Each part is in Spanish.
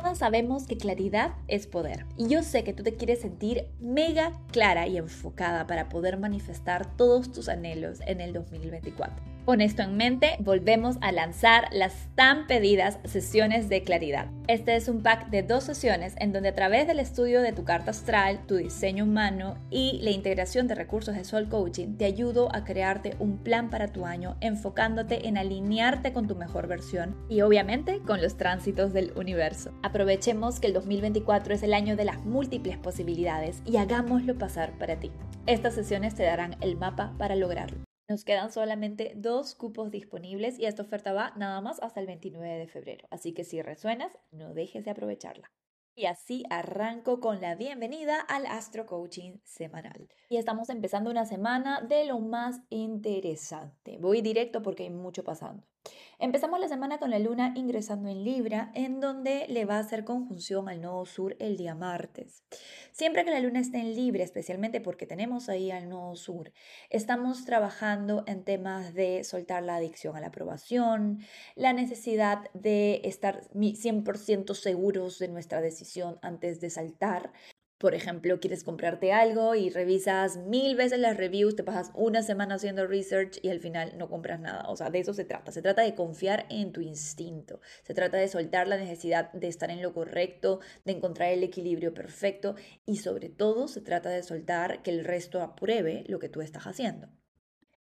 Todas sabemos que claridad es poder y yo sé que tú te quieres sentir mega clara y enfocada para poder manifestar todos tus anhelos en el 2024. Con esto en mente, volvemos a lanzar las tan pedidas sesiones de claridad. Este es un pack de dos sesiones en donde a través del estudio de tu carta astral, tu diseño humano y la integración de recursos de Soul Coaching, te ayudo a crearte un plan para tu año enfocándote en alinearte con tu mejor versión y obviamente con los tránsitos del universo. Aprovechemos que el 2024 es el año de las múltiples posibilidades y hagámoslo pasar para ti. Estas sesiones te darán el mapa para lograrlo. Nos quedan solamente dos cupos disponibles y esta oferta va nada más hasta el 29 de febrero. Así que si resuenas, no dejes de aprovecharla. Y así arranco con la bienvenida al Astro Coaching semanal. Y estamos empezando una semana de lo más interesante. Voy directo porque hay mucho pasando. Empezamos la semana con la luna ingresando en Libra, en donde le va a hacer conjunción al nodo sur el día martes. Siempre que la luna esté en Libra, especialmente porque tenemos ahí al nodo sur, estamos trabajando en temas de soltar la adicción a la aprobación, la necesidad de estar 100% seguros de nuestra decisión antes de saltar, por ejemplo, quieres comprarte algo y revisas mil veces las reviews, te pasas una semana haciendo research y al final no compras nada. O sea, de eso se trata. Se trata de confiar en tu instinto. Se trata de soltar la necesidad de estar en lo correcto, de encontrar el equilibrio perfecto y sobre todo se trata de soltar que el resto apruebe lo que tú estás haciendo.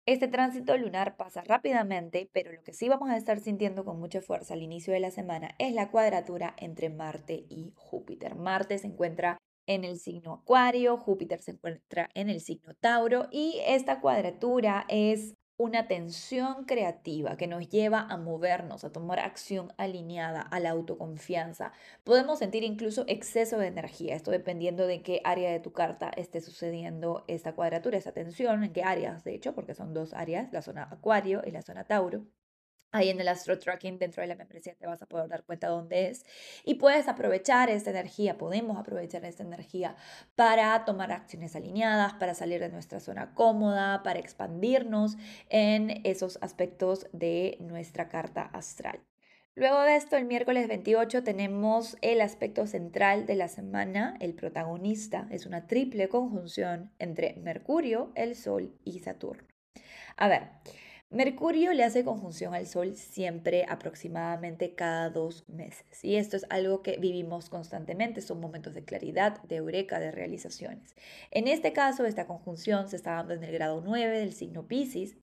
Este tránsito lunar pasa rápidamente, pero lo que sí vamos a estar sintiendo con mucha fuerza al inicio de la semana es la cuadratura entre Marte y Júpiter. Marte se encuentra en el signo Acuario, Júpiter se encuentra en el signo Tauro y esta cuadratura es una tensión creativa que nos lleva a movernos, a tomar acción alineada a la autoconfianza. Podemos sentir incluso exceso de energía, esto dependiendo de qué área de tu carta esté sucediendo esta cuadratura, esta tensión, en qué áreas, de hecho, porque son dos áreas, la zona Acuario y la zona Tauro. Ahí en el Astro Tracking dentro de la membresía te vas a poder dar cuenta dónde es y puedes aprovechar esta energía, podemos aprovechar esta energía para tomar acciones alineadas, para salir de nuestra zona cómoda, para expandirnos en esos aspectos de nuestra carta astral. Luego de esto, el miércoles 28 tenemos el aspecto central de la semana, el protagonista, es una triple conjunción entre Mercurio, el Sol y Saturno. A ver, Mercurio le hace conjunción al Sol siempre aproximadamente cada dos meses y esto es algo que vivimos constantemente, son momentos de claridad, de eureka, de realizaciones. En este caso, esta conjunción se está dando en el grado 9 del signo Pisces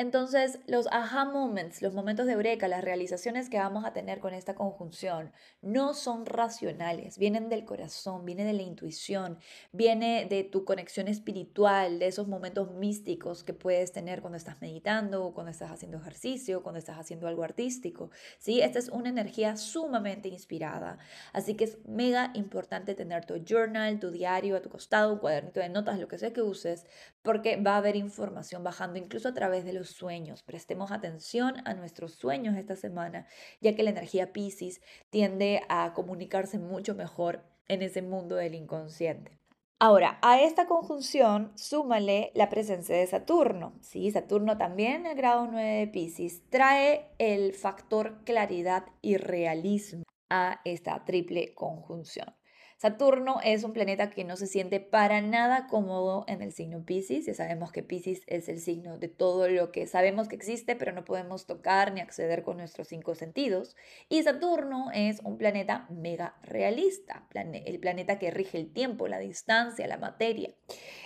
entonces, los aha moments, los momentos de eureka, las realizaciones que vamos a tener con esta conjunción, no son racionales, vienen del corazón, viene de la intuición, viene de tu conexión espiritual, de esos momentos místicos que puedes tener cuando estás meditando, cuando estás haciendo ejercicio, cuando estás haciendo algo artístico. ¿sí? Esta es una energía sumamente inspirada, así que es mega importante tener tu journal, tu diario a tu costado, un cuadernito de notas, lo que sea que uses, porque va a haber información bajando incluso a través de los sueños. Prestemos atención a nuestros sueños esta semana, ya que la energía Pisces tiende a comunicarse mucho mejor en ese mundo del inconsciente. Ahora, a esta conjunción súmale la presencia de Saturno. Sí, Saturno también en el grado 9 de Pisces trae el factor claridad y realismo a esta triple conjunción. Saturno es un planeta que no se siente para nada cómodo en el signo Pisces. Ya sabemos que Pisces es el signo de todo lo que sabemos que existe, pero no podemos tocar ni acceder con nuestros cinco sentidos. Y Saturno es un planeta mega realista, el planeta que rige el tiempo, la distancia, la materia.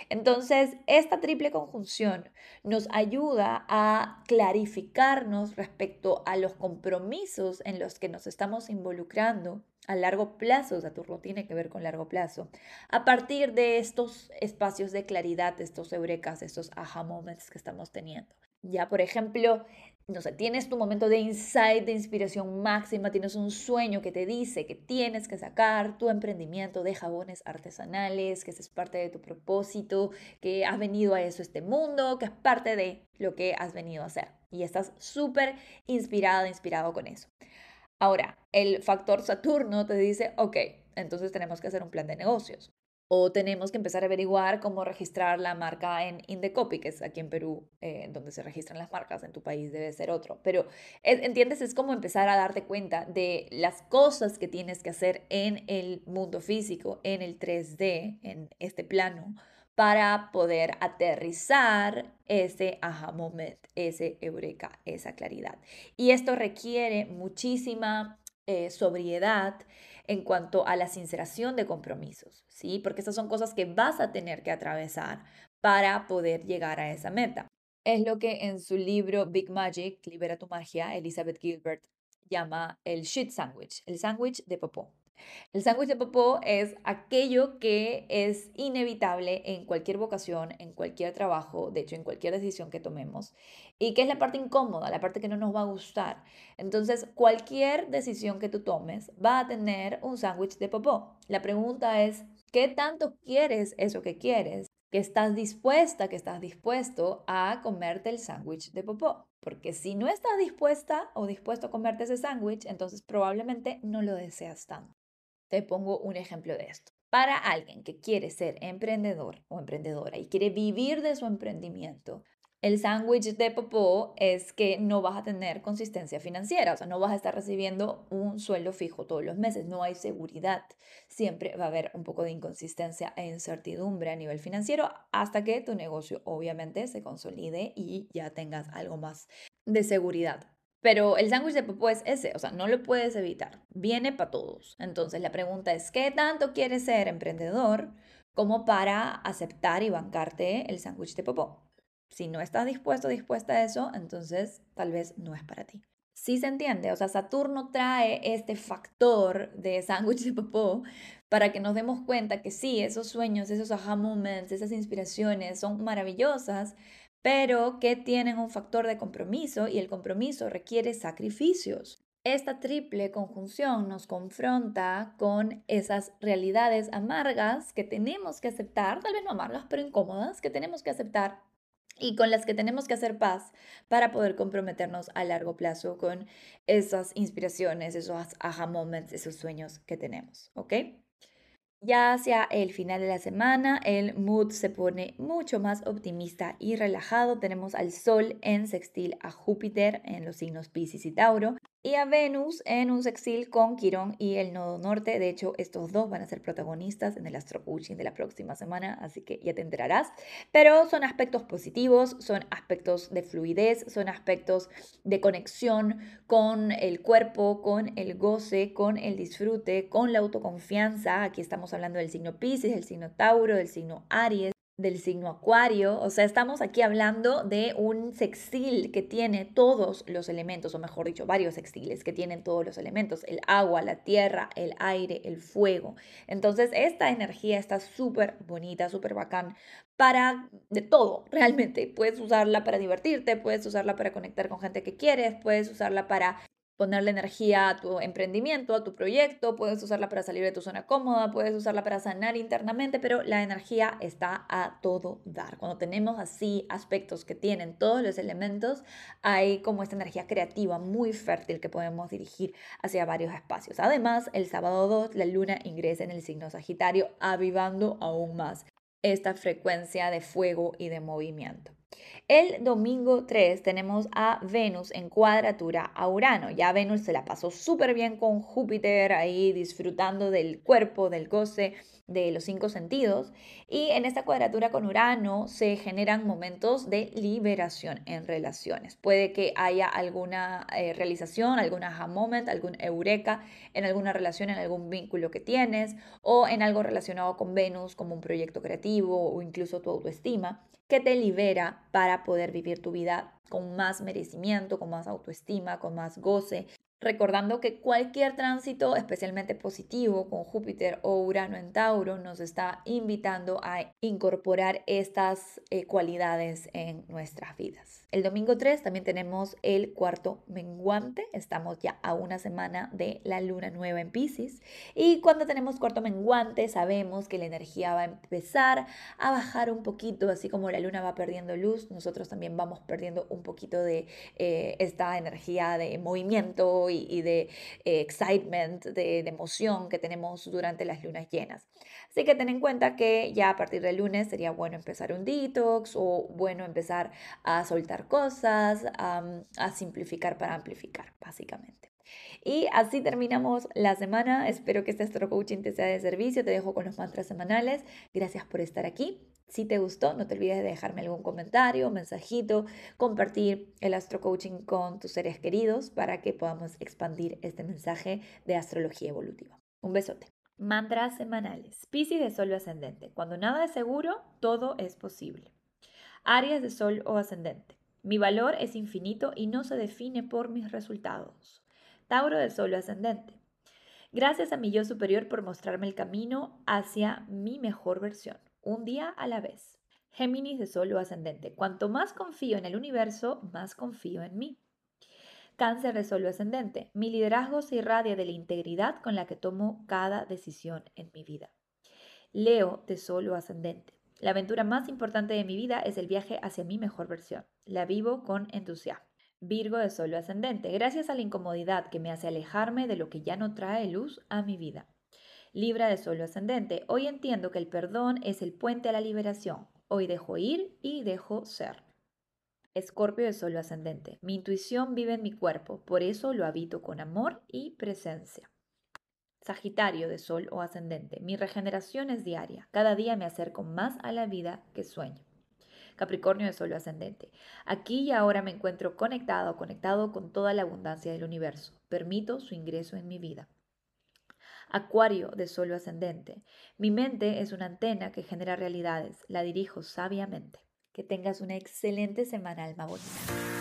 Entonces, esta triple conjunción nos ayuda a clarificarnos respecto a los compromisos en los que nos estamos involucrando a largo plazo, Saturno tiene que ver con largo plazo, a partir de estos espacios de claridad, estos eurekas, estos aha moments que estamos teniendo. Ya, por ejemplo, no sé, tienes tu momento de insight, de inspiración máxima, tienes un sueño que te dice que tienes que sacar tu emprendimiento de jabones artesanales, que ese es parte de tu propósito, que has venido a eso, este mundo, que es parte de lo que has venido a hacer. Y estás súper inspirada, inspirado con eso. Ahora, el factor Saturno te dice, ok, entonces tenemos que hacer un plan de negocios. o tenemos que empezar a averiguar cómo registrar la marca en Indecopy, que es aquí en Perú, eh, donde se registran las marcas, en tu país debe ser otro. Pero, ¿entiendes? Es como empezar a darte cuenta de las cosas que tienes que hacer en el mundo físico, en el 3D, en este plano, para poder aterrizar ese aha moment, ese eureka, esa claridad. Y esto requiere muchísima eh, sobriedad en cuanto a la sinceración de compromisos, ¿sí? Porque estas son cosas que vas a tener que atravesar para poder llegar a esa meta. Es lo que en su libro Big Magic, Libera tu magia, Elizabeth Gilbert llama el shit sandwich, el sándwich de popó. El sándwich de popó es aquello que es inevitable en cualquier vocación, en cualquier trabajo, de hecho en cualquier decisión que tomemos, y que es la parte incómoda, la parte que no nos va a gustar. Entonces, cualquier decisión que tú tomes va a tener un sándwich de popó. La pregunta es, ¿qué tanto quieres eso que quieres? que estás dispuesta, que estás dispuesto a comerte el sándwich de popó. Porque si no estás dispuesta o dispuesto a comerte ese sándwich, entonces probablemente no lo deseas tanto. Te pongo un ejemplo de esto. Para alguien que quiere ser emprendedor o emprendedora y quiere vivir de su emprendimiento, el sándwich de popó es que no vas a tener consistencia financiera, o sea, no vas a estar recibiendo un sueldo fijo todos los meses, no hay seguridad. Siempre va a haber un poco de inconsistencia e incertidumbre a nivel financiero hasta que tu negocio obviamente se consolide y ya tengas algo más de seguridad. Pero el sándwich de popó es ese, o sea, no lo puedes evitar. Viene para todos. Entonces la pregunta es, ¿qué tanto quieres ser emprendedor como para aceptar y bancarte el sándwich de popó? Si no estás dispuesto dispuesta a eso, entonces tal vez no es para ti. Sí se entiende, o sea, Saturno trae este factor de sándwich de popó para que nos demos cuenta que sí, esos sueños, esos aha moments, esas inspiraciones son maravillosas, pero que tienen un factor de compromiso y el compromiso requiere sacrificios. Esta triple conjunción nos confronta con esas realidades amargas que tenemos que aceptar, tal vez no amargas, pero incómodas, que tenemos que aceptar y con las que tenemos que hacer paz para poder comprometernos a largo plazo con esas inspiraciones, esos aha moments, esos sueños que tenemos, ¿ok? Ya hacia el final de la semana, el mood se pone mucho más optimista y relajado. Tenemos al Sol en sextil a Júpiter en los signos Pisces y Tauro y a Venus en un sextil con Quirón y el nodo norte. De hecho, estos dos van a ser protagonistas en el astro coaching de la próxima semana, así que ya te enterarás. Pero son aspectos positivos, son aspectos de fluidez, son aspectos de conexión con el cuerpo, con el goce, con el disfrute, con la autoconfianza. Aquí estamos hablando del signo Pisces, del signo Tauro, del signo Aries del signo Acuario, o sea, estamos aquí hablando de un sextil que tiene todos los elementos, o mejor dicho, varios sextiles que tienen todos los elementos, el agua, la tierra, el aire, el fuego. Entonces, esta energía está súper bonita, súper bacán para de todo, realmente. Puedes usarla para divertirte, puedes usarla para conectar con gente que quieres, puedes usarla para ponerle energía a tu emprendimiento, a tu proyecto, puedes usarla para salir de tu zona cómoda, puedes usarla para sanar internamente, pero la energía está a todo dar. Cuando tenemos así aspectos que tienen todos los elementos, hay como esta energía creativa muy fértil que podemos dirigir hacia varios espacios. Además, el sábado 2 la luna ingresa en el signo Sagitario, avivando aún más esta frecuencia de fuego y de movimiento. El domingo 3 tenemos a Venus en cuadratura a Urano. Ya Venus se la pasó súper bien con Júpiter ahí disfrutando del cuerpo, del goce, de los cinco sentidos. Y en esta cuadratura con Urano se generan momentos de liberación en relaciones. Puede que haya alguna eh, realización, algún aha moment, algún eureka en alguna relación, en algún vínculo que tienes o en algo relacionado con Venus como un proyecto creativo o incluso tu autoestima que te libera para poder vivir tu vida con más merecimiento, con más autoestima, con más goce recordando que cualquier tránsito, especialmente positivo con Júpiter o Urano en Tauro, nos está invitando a incorporar estas eh, cualidades en nuestras vidas. El domingo 3 también tenemos el cuarto menguante, estamos ya a una semana de la luna nueva en Pisces y cuando tenemos cuarto menguante sabemos que la energía va a empezar a bajar un poquito, así como la luna va perdiendo luz, nosotros también vamos perdiendo un poquito de eh, esta energía de movimiento de eh, excitement, de, emoción que tenemos durante las lunas llenas. Así que ten en cuenta que ya a partir del lunes sería bueno empezar un detox o bueno empezar a soltar cosas, a simplificar para amplificar, básicamente. Y así terminamos la semana. Espero que este Astro Coaching te sea de servicio. Te dejo con los mantras semanales. Gracias por estar aquí. Si te gustó, no te olvides de dejarme algún comentario, mensajito, compartir el Astro Coaching con tus seres queridos para que podamos expandir este mensaje de astrología evolutiva. Un besote. Mantras semanales. Piscis de Sol o Ascendente. Cuando nada es seguro, todo es posible. Aries de Sol o Ascendente. Mi valor es infinito y no se define por mis resultados. Tauro de Sol ascendente. Gracias a mi yo superior por mostrarme el camino hacia mi mejor versión, un día a la vez. Géminis de Sol ascendente. Cuanto más confío en el universo, más confío en mí. Cáncer de Sol ascendente. Mi liderazgo se irradia de la integridad con la que tomo cada decisión en mi vida. Leo de Sol ascendente. La aventura más importante de mi vida es el viaje hacia mi mejor versión. La vivo con entusiasmo. Virgo de Sol ascendente, gracias a la incomodidad que me hace alejarme de lo que ya no trae luz a mi vida. Libra de Sol ascendente, hoy entiendo que el perdón es el puente a la liberación. Hoy dejo ir y dejo ser. Escorpio de Sol ascendente, mi intuición vive en mi cuerpo, por eso lo habito con amor y presencia. Sagitario de Sol o ascendente, mi regeneración es diaria, cada día me acerco más a la vida que sueño. Capricornio de Sol ascendente. Aquí y ahora me encuentro conectado, conectado con toda la abundancia del universo. Permito su ingreso en mi vida. Acuario de Sol ascendente. Mi mente es una antena que genera realidades. La dirijo sabiamente. Que tengas una excelente semana, alma bonita.